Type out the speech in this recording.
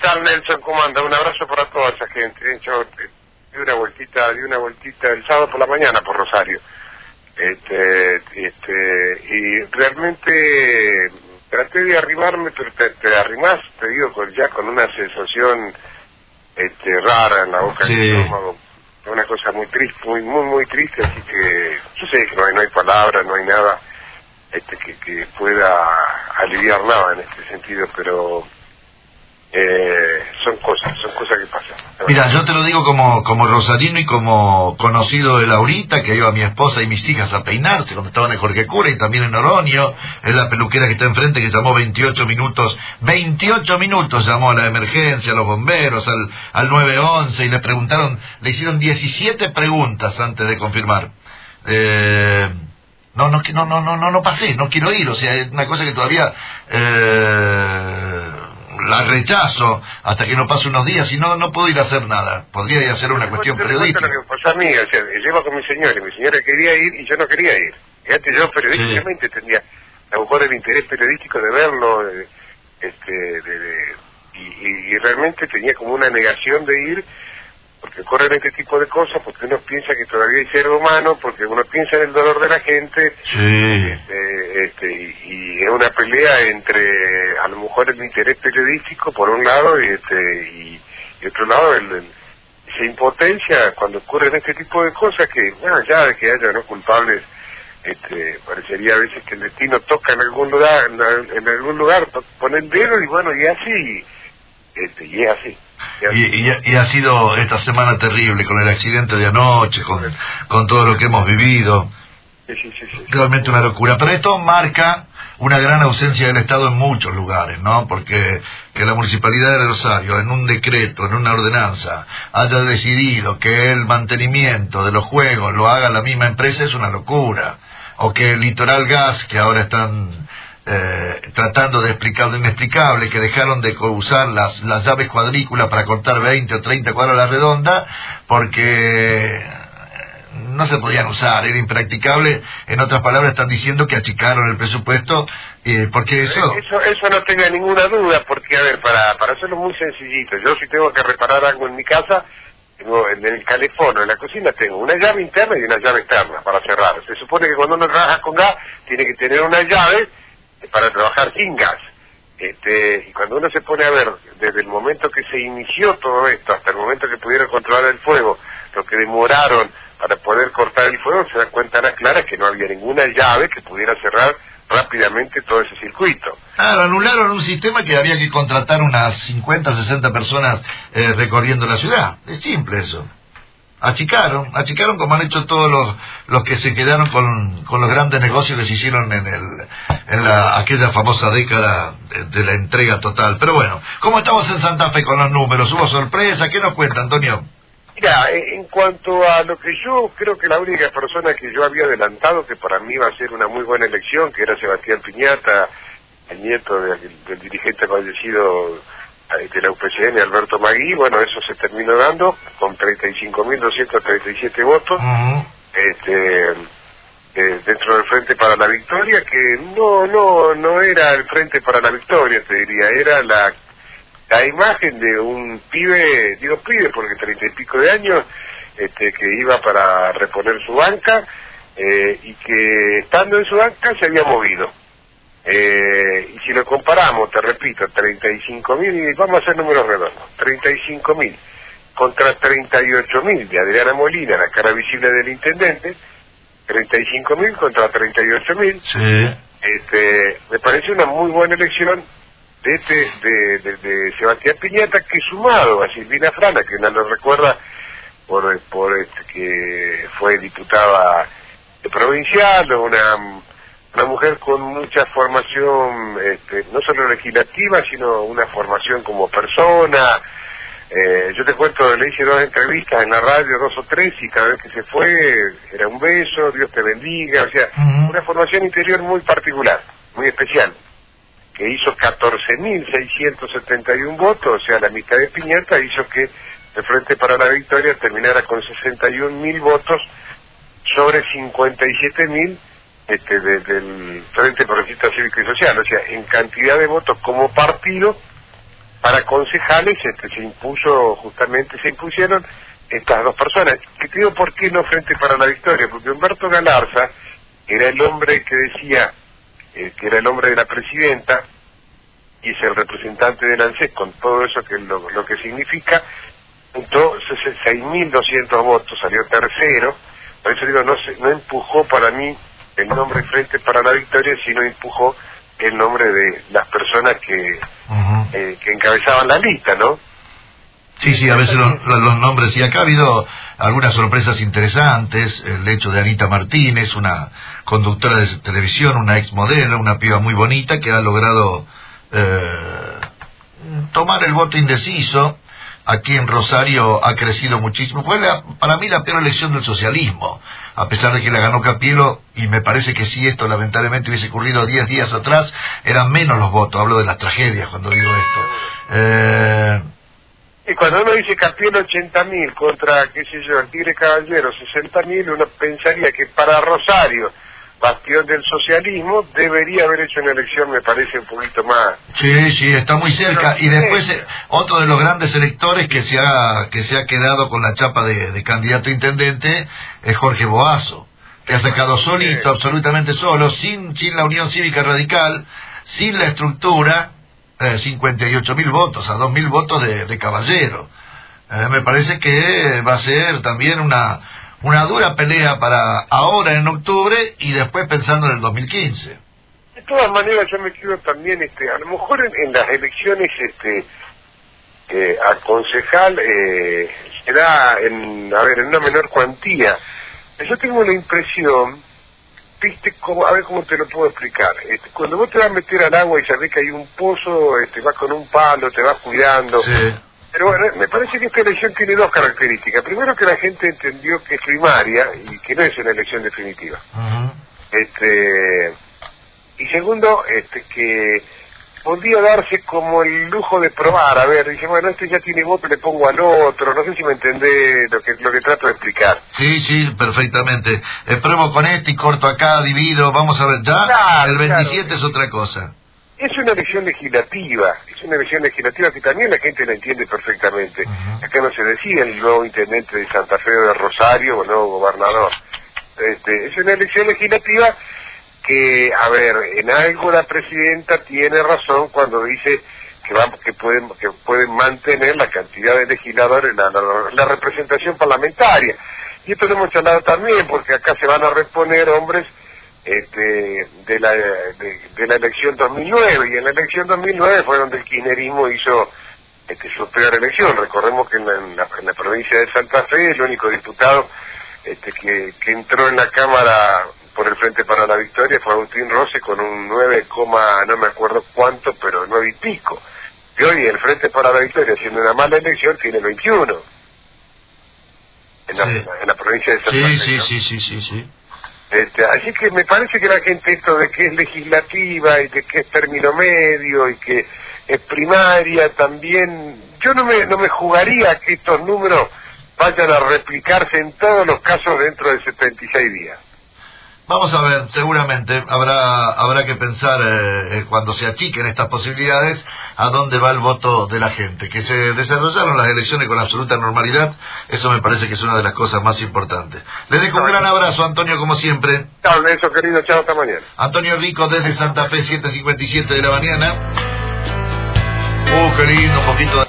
tal Nelson? ¿Cómo anda? Un abrazo para toda esa gente. Yo di una vueltita, di una vueltita el sábado por la mañana por Rosario. Este, este, y realmente traté de arrimarme, pero te, te arrimás, te digo, con, ya con una sensación este, rara en la boca Sí. del estómago. Una cosa muy triste, muy, muy, muy triste, así que yo sé que no hay, no hay palabras, no hay nada este, que, que pueda aliviar nada en este sentido, pero eh, son cosas, son cosas que pasan. Mira, yo te lo digo como, como rosarino y como conocido de Laurita, que iba a mi esposa y mis hijas a peinarse cuando estaban en Jorge Cura y también en Oroño, es la peluquera que está enfrente que llamó 28 minutos, 28 minutos llamó a la emergencia, a los bomberos, al, al 911 y le preguntaron, le hicieron 17 preguntas antes de confirmar. Eh, no, no, no, no, no, no pasé, no quiero ir, o sea, es una cosa que todavía eh, la rechazo hasta que no pase unos días y no, no puedo ir a hacer nada. Podría ir a hacer una cuestión Te cuento periodística. lo que pasó a mí, o sea, llevo con mi señora, y mi señora quería ir y yo no quería ir. Fíjate, yo periodísticamente tenía a lo mejor el interés periodístico de verlo, de- este, de, de- y, y- y realmente tenía como una negación de ir, porque ocurren este tipo de cosas, porque uno piensa que todavía hay ser humano, porque uno piensa en el dolor de la gente, Sí. este, este, y, es una pelea entre a lo mejor el interés periodístico por un lado y este y, otro lado el, esa impotencia cuando ocurren este tipo de cosas que bueno ya que haya no culpables este parecería a veces que el destino toca en algún lugar en, al- en algún lugar pone el dedo y bueno y así este y es así. Y, y- y ha sido esta semana terrible con el accidente de anoche, con, con todo lo que hemos vivido. Sí. Realmente una locura. Pero esto marca una gran ausencia del Estado en muchos lugares, ¿no? Porque que la Municipalidad de Rosario, en un decreto, en una ordenanza, haya decidido que el mantenimiento de los juegos lo haga la misma empresa es una locura. O que el Litoral Gas, que ahora están eh, tratando de explicar lo inexplicable, que dejaron de usar las, las llaves cuadrículas para cortar 20 o 30 cuadros a la redonda, porque no se podían usar, era impracticable. En otras palabras, están diciendo que achicaron el presupuesto, eh, porque eso... Eso, eso no tenga ninguna duda, porque, a ver, para, para hacerlo muy sencillito, yo si tengo que reparar algo en mi casa, tengo en el calefón en la cocina tengo una llave interna y una llave externa para cerrar. Se supone que cuando uno trabaja con gas, tiene que tener una llave para trabajar sin gas. Este, y cuando uno se pone a ver, desde el momento que se inició todo esto hasta el momento que pudieron controlar el fuego, lo que demoraron para poder cortar el fuego, se dan cuenta las claras que no había ninguna llave que pudiera cerrar rápidamente todo ese circuito. Claro, anularon un sistema que había que contratar unas 50, 60 personas eh, recorriendo la ciudad. Es simple eso. Achicaron, achicaron como han hecho todos los, los que se quedaron con, con los grandes negocios que se hicieron en, el, en la, aquella famosa década de, de la entrega total. Pero bueno, ¿cómo estamos en Santa Fe con los números? ¿Hubo sorpresa? ¿Qué nos cuenta, Antonio? Mira, en cuanto a lo que yo creo que la única persona que yo había adelantado que para mí iba a ser una muy buena elección, que era Sebastián Piñata, el nieto del, del dirigente fallecido eh, de la UPCN, Alberto Magui, bueno, eso se terminó dando con 35.237 votos Ujú. este, eh, dentro del Frente para la Victoria, que no, no, no era el Frente para la Victoria, te diría, era la la imagen de un pibe, digo pibe porque treinta y pico de años, este, que iba para reponer su banca eh, y que estando en su banca se había movido. Eh, y si lo comparamos, te repito, 35 mil, y vamos a hacer números redondos, 35 mil contra 38 mil de Adriana Molina, la cara visible del intendente, 35 mil contra 38 mil, Sí. este, me parece una muy buena elección de este de, de- de Sebastián Piñata que sumado a Silvina Frana que no lo recuerda por por este, que fue diputada provincial una una mujer con mucha formación este, no solo legislativa sino una formación como persona. Eh, yo te cuento, le hice dos entrevistas en la radio, dos o tres, y cada vez que se fue era un beso, Dios te bendiga, o sea, una formación interior muy particular, muy especial, que hizo 14.671 votos, o sea, la mitad de Piñata hizo que el Frente para la Victoria terminara con 61.000 votos sobre 57.000 este, de- del Frente Progresista Cívico y Social, o sea, en cantidad de votos como partido, para concejales este, se impuso, justamente se impusieron estas dos personas. Que te digo por qué no Frente para la Victoria, porque Humberto Galarza era el hombre que decía eh, que era el hombre de la presidenta y es el representante del ANSES con todo eso que lo, lo que significa, juntó 6.200 votos, salió tercero, por eso digo, no, se, no empujó para mí el nombre Frente para la Victoria, sino empujó el nombre de las personas que, eh, que encabezaban la lista, ¿no? Sí, sí, a veces los, nombres. Y acá ha habido algunas sorpresas interesantes. El hecho de Anita Martínez, una conductora de televisión, una ex modelo, una piba muy bonita que ha logrado eh, tomar el voto indeciso. Aquí en Rosario ha crecido muchísimo. Fue para mí la peor elección del socialismo, a pesar de que la ganó Capielo, y me parece que si esto lamentablemente hubiese ocurrido diez días atrás, eran menos los votos. Hablo de las tragedias cuando digo esto. Eh, y cuando uno dice Capielo 80.000 contra, qué sé yo, el Tigre Caballero 60.000, uno pensaría que para Rosario bastión del socialismo, debería haber hecho una elección, me parece, un poquito más. Sí, sí, está muy cerca. y después, eh, otro de los grandes electores que se ha, que se ha quedado con la chapa de, candidato a intendente es Jorge Boazo, que ha sacado solito, absolutamente solo, sin, sin la Unión Cívica Radical, sin la estructura, eh, 58 mil votos, a 2 mil votos de, caballero. Eh, me parece que va a ser también una una dura pelea para ahora en octubre y después pensando en el 2015. De todas maneras, yo me quiero también, este, a lo mejor en, las elecciones, este, eh, a concejal eh, será en, a ver, en una menor cuantía. Yo tengo la impresión, viste, como, a ver cómo te lo puedo explicar. Este, cuando vos te vas a meter al agua y sabés que hay un pozo, este, vas con un palo, te vas cuidando. Sí pero bueno, me parece que esta elección tiene dos características. Primero que la gente entendió que es primaria y que no es una elección definitiva. Este y segundo, este que podía darse como el lujo de probar, a ver, dice, bueno, este ya tiene voto, le pongo al otro, no sé si me entendés lo que lo que trato de explicar. Sí, sí, perfectamente. Eh, pruebo con este y corto acá, divido, vamos a ver, ya el 27 es otra cosa. Es una elección legislativa, es una elección legislativa que también la gente la entiende perfectamente. Acá no se decía el nuevo intendente de Santa Fe de Rosario o el nuevo gobernador. Este, es una elección legislativa que, a ver, en algo la presidenta tiene razón cuando dice que, vamos, que, pueden, que pueden mantener la cantidad de legisladores, la, la representación parlamentaria. Y esto lo hemos charlado también, porque acá se van a reponer hombres este, de, la, de, la elección 2009 y en la elección 2009 fue donde el kirchnerismo hizo este, su peor elección. Recordemos que en la, en la, provincia de Santa Fe el único diputado este, que, que entró en la Cámara por el Frente para la Victoria fue Agustín Rose con un 9, no me acuerdo cuánto, pero 9 y pico. Y hoy el Frente para la Victoria, siendo una mala elección, tiene 21. En la, en la provincia de Fe. Sí, sí, sí, sí, sí. Este, así que me parece que la gente esto de que es legislativa y de que es término medio y que es primaria también, yo no me, no me jugaría que estos números vayan a replicarse en todos los casos dentro de 76 días. Vamos a ver, seguramente habrá habrá que pensar eh, eh, cuando se achiquen estas posibilidades a dónde va el voto de la gente. Que se desarrollaron las elecciones con absoluta normalidad, eso me parece que es una de las cosas más importantes. Les dejo un gran abrazo, Antonio, como siempre. Chao, eso querido, chao, hasta mañana. Antonio Rico desde Santa Fe, 7.57 de la mañana. Uh, qué lindo, un poquito de...